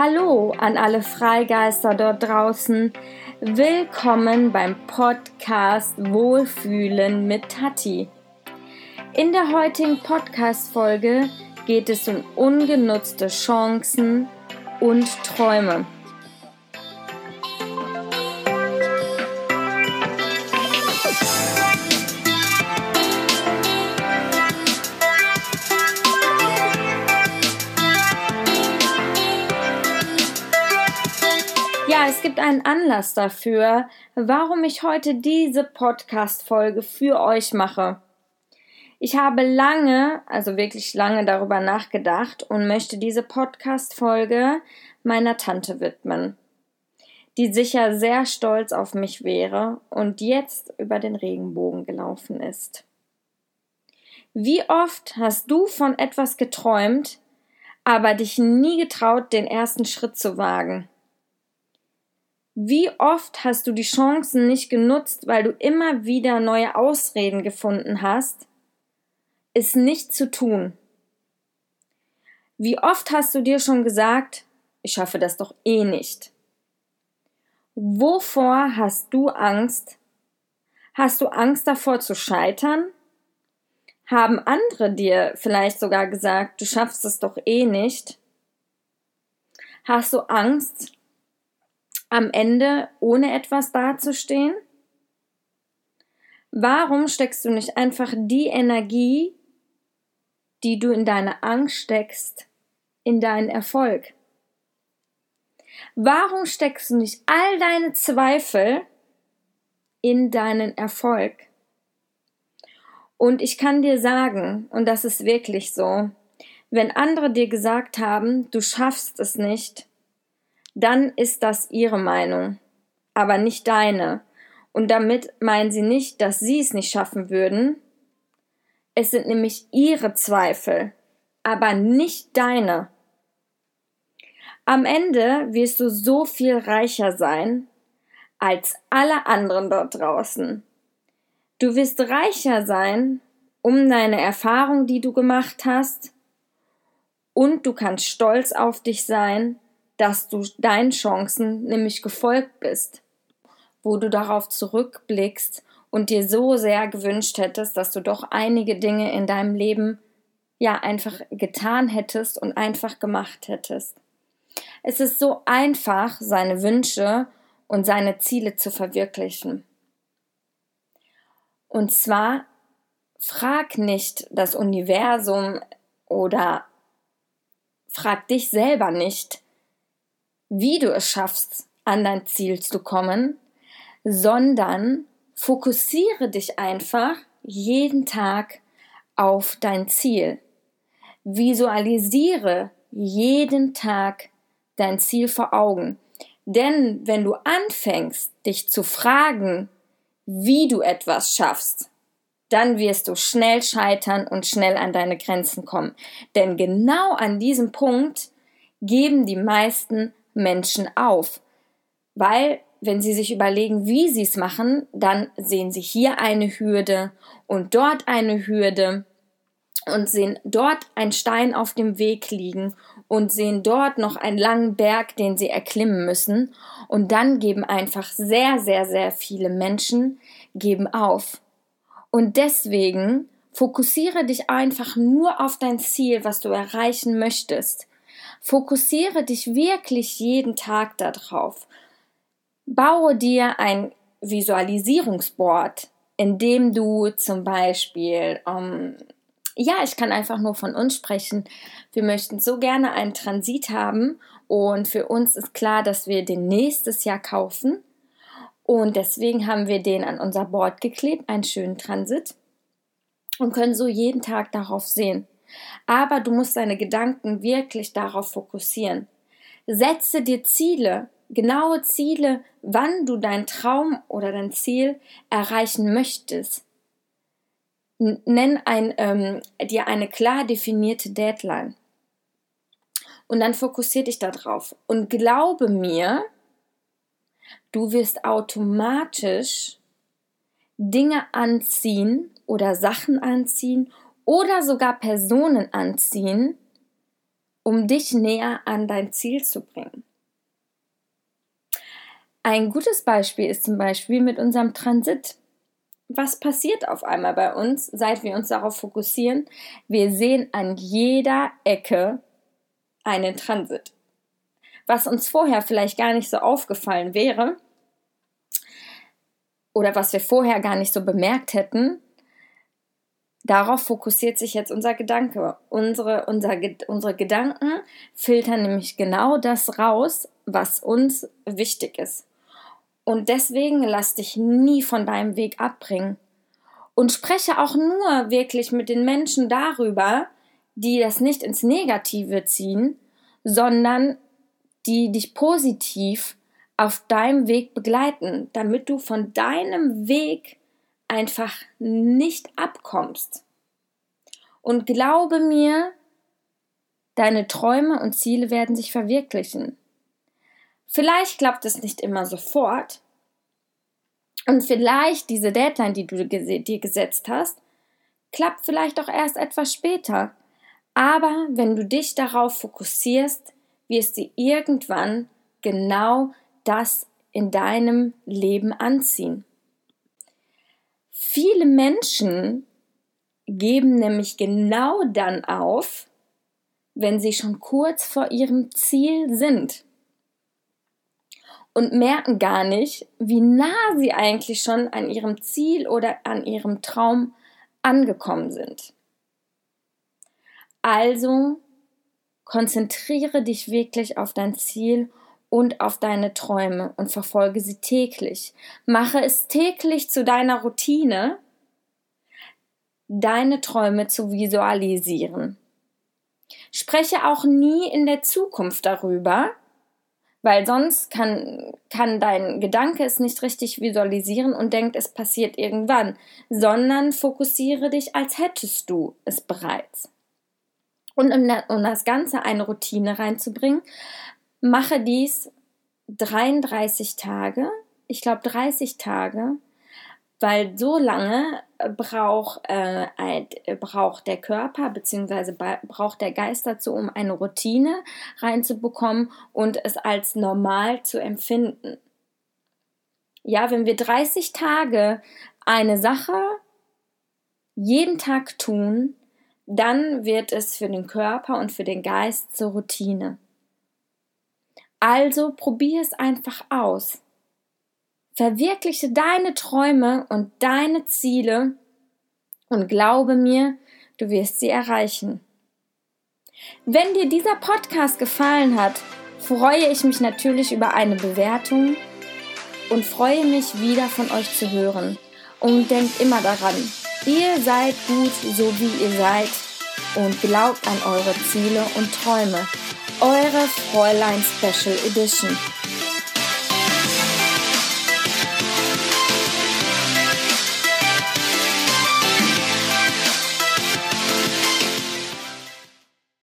Hallo an alle Freigeister dort draußen. Willkommen beim Podcast Wohlfühlen mit Tati. In der heutigen Podcast-Folge geht es um ungenutzte Chancen und Träume. Ja, es gibt einen Anlass dafür, warum ich heute diese Podcast-Folge für euch mache. Ich habe lange, also wirklich lange darüber nachgedacht und möchte diese Podcast-Folge meiner Tante widmen, die sicher sehr stolz auf mich wäre und jetzt über den Regenbogen gelaufen ist. Wie oft hast du von etwas geträumt, aber dich nie getraut, den ersten Schritt zu wagen? Wie oft hast du die Chancen nicht genutzt, weil du immer wieder neue Ausreden gefunden hast, es nicht zu tun? Wie oft hast du dir schon gesagt, ich schaffe das doch eh nicht? Wovor hast du Angst? Hast du Angst davor zu scheitern? Haben andere dir vielleicht sogar gesagt, du schaffst es doch eh nicht? Hast du Angst, am Ende ohne etwas dazustehen? Warum steckst du nicht einfach die Energie, die du in deine Angst steckst, in deinen Erfolg? Warum steckst du nicht all deine Zweifel in deinen Erfolg? Und ich kann dir sagen, und das ist wirklich so, wenn andere dir gesagt haben, du schaffst es nicht, dann ist das ihre Meinung, aber nicht deine. Und damit meinen sie nicht, dass sie es nicht schaffen würden. Es sind nämlich ihre Zweifel, aber nicht deine. Am Ende wirst du so viel reicher sein als alle anderen dort draußen. Du wirst reicher sein um deine Erfahrung, die du gemacht hast, und du kannst stolz auf dich sein, dass du deinen Chancen nämlich gefolgt bist, wo du darauf zurückblickst und dir so sehr gewünscht hättest, dass du doch einige Dinge in deinem Leben ja einfach getan hättest und einfach gemacht hättest. Es ist so einfach, seine Wünsche und seine Ziele zu verwirklichen. Und zwar frag nicht das Universum oder frag dich selber nicht, wie du es schaffst, an dein Ziel zu kommen, sondern fokussiere dich einfach jeden Tag auf dein Ziel. Visualisiere jeden Tag dein Ziel vor Augen. Denn wenn du anfängst, dich zu fragen, wie du etwas schaffst, dann wirst du schnell scheitern und schnell an deine Grenzen kommen. Denn genau an diesem Punkt geben die meisten Menschen auf. Weil, wenn sie sich überlegen, wie sie es machen, dann sehen sie hier eine Hürde und dort eine Hürde und sehen dort einen Stein auf dem Weg liegen und sehen dort noch einen langen Berg, den sie erklimmen müssen. Und dann geben einfach sehr, sehr, sehr viele Menschen geben auf. Und deswegen fokussiere dich einfach nur auf dein Ziel, was du erreichen möchtest. Fokussiere dich wirklich jeden Tag darauf. Baue dir ein Visualisierungsboard, in dem du zum Beispiel, ähm, ja, ich kann einfach nur von uns sprechen. Wir möchten so gerne einen Transit haben und für uns ist klar, dass wir den nächstes Jahr kaufen. Und deswegen haben wir den an unser Board geklebt, einen schönen Transit und können so jeden Tag darauf sehen. Aber du musst deine Gedanken wirklich darauf fokussieren. Setze dir Ziele, genaue Ziele, wann du deinen Traum oder dein Ziel erreichen möchtest. Nenn ein, ähm, dir eine klar definierte Deadline. Und dann fokussier dich darauf. Und glaube mir, du wirst automatisch Dinge anziehen oder Sachen anziehen oder sogar Personen anziehen um dich näher an dein Ziel zu bringen. Ein gutes Beispiel ist zum Beispiel mit unserem Transit. Was passiert auf einmal bei uns, seit wir uns darauf fokussieren? Wir sehen an jeder Ecke einen Transit. Was uns vorher vielleicht gar nicht so aufgefallen wäre oder was wir vorher gar nicht so bemerkt hätten, Darauf fokussiert sich jetzt unser Gedanke. Unsere, unser, unsere Gedanken filtern nämlich genau das raus, was uns wichtig ist. Und deswegen lass dich nie von deinem Weg abbringen. Und spreche auch nur wirklich mit den Menschen darüber, die das nicht ins Negative ziehen, sondern die dich positiv auf deinem Weg begleiten, damit du von deinem Weg einfach nicht abkommst. Und glaube mir, deine Träume und Ziele werden sich verwirklichen. Vielleicht klappt es nicht immer sofort. Und vielleicht diese Deadline, die du dir gesetzt hast, klappt vielleicht auch erst etwas später. Aber wenn du dich darauf fokussierst, wirst du irgendwann genau das in deinem Leben anziehen. Viele Menschen geben nämlich genau dann auf, wenn sie schon kurz vor ihrem Ziel sind und merken gar nicht, wie nah sie eigentlich schon an ihrem Ziel oder an ihrem Traum angekommen sind. Also konzentriere dich wirklich auf dein Ziel und auf deine Träume und verfolge sie täglich. Mache es täglich zu deiner Routine, deine Träume zu visualisieren. Spreche auch nie in der Zukunft darüber, weil sonst kann, kann dein Gedanke es nicht richtig visualisieren und denkt, es passiert irgendwann, sondern fokussiere dich, als hättest du es bereits. Und um, um das Ganze eine Routine reinzubringen, mache dies 33 Tage, ich glaube 30 Tage, weil so lange braucht, äh, braucht der Körper bzw. braucht der Geist dazu, um eine Routine reinzubekommen und es als normal zu empfinden. Ja, wenn wir 30 Tage eine Sache jeden Tag tun, dann wird es für den Körper und für den Geist zur Routine. Also probier es einfach aus. Verwirkliche deine Träume und deine Ziele und glaube mir, du wirst sie erreichen. Wenn dir dieser Podcast gefallen hat, freue ich mich natürlich über eine Bewertung und freue mich wieder von euch zu hören. Und denkt immer daran, ihr seid gut, so wie ihr seid und glaubt an eure Ziele und Träume. Eure Fräulein Special Edition.